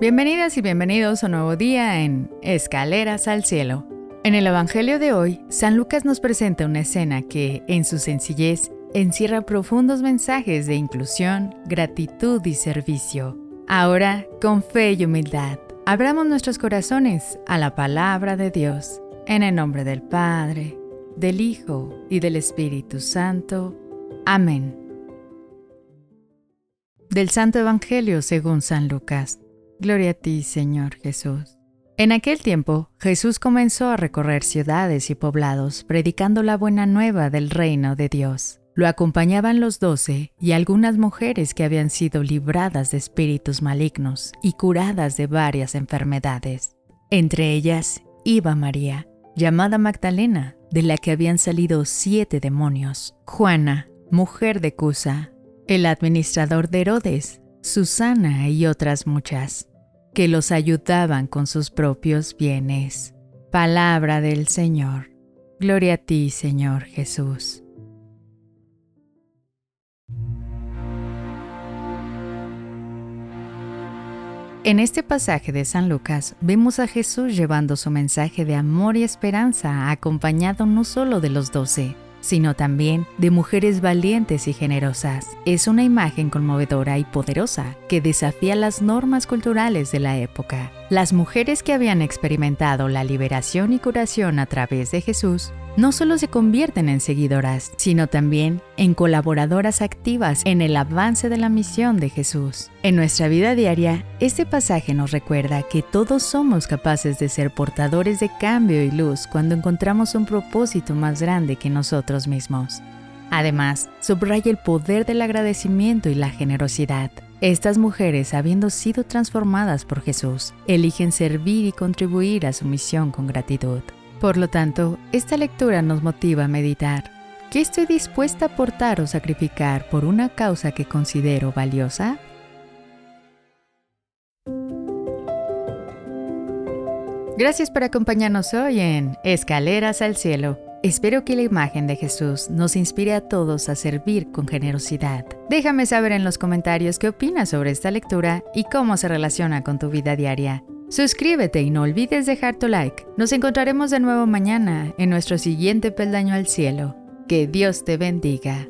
Bienvenidas y bienvenidos a un nuevo día en Escaleras al Cielo. En el Evangelio de hoy, San Lucas nos presenta una escena que, en su sencillez, encierra profundos mensajes de inclusión, gratitud y servicio. Ahora, con fe y humildad, abramos nuestros corazones a la palabra de Dios, en el nombre del Padre, del Hijo y del Espíritu Santo. Amén. Del Santo Evangelio según San Lucas. Gloria a ti, Señor Jesús. En aquel tiempo, Jesús comenzó a recorrer ciudades y poblados, predicando la buena nueva del reino de Dios. Lo acompañaban los doce y algunas mujeres que habían sido libradas de espíritus malignos y curadas de varias enfermedades. Entre ellas iba María, llamada Magdalena, de la que habían salido siete demonios, Juana, mujer de Cusa, el administrador de Herodes, Susana y otras muchas que los ayudaban con sus propios bienes. Palabra del Señor. Gloria a ti, Señor Jesús. En este pasaje de San Lucas vemos a Jesús llevando su mensaje de amor y esperanza acompañado no solo de los doce, sino también de mujeres valientes y generosas. Es una imagen conmovedora y poderosa que desafía las normas culturales de la época. Las mujeres que habían experimentado la liberación y curación a través de Jesús no solo se convierten en seguidoras, sino también en colaboradoras activas en el avance de la misión de Jesús. En nuestra vida diaria, este pasaje nos recuerda que todos somos capaces de ser portadores de cambio y luz cuando encontramos un propósito más grande que nosotros mismos. Además, subraya el poder del agradecimiento y la generosidad. Estas mujeres, habiendo sido transformadas por Jesús, eligen servir y contribuir a su misión con gratitud. Por lo tanto, esta lectura nos motiva a meditar. ¿Qué estoy dispuesta a aportar o sacrificar por una causa que considero valiosa? Gracias por acompañarnos hoy en Escaleras al Cielo. Espero que la imagen de Jesús nos inspire a todos a servir con generosidad. Déjame saber en los comentarios qué opinas sobre esta lectura y cómo se relaciona con tu vida diaria. Suscríbete y no olvides dejar tu like. Nos encontraremos de nuevo mañana en nuestro siguiente peldaño al cielo. Que Dios te bendiga.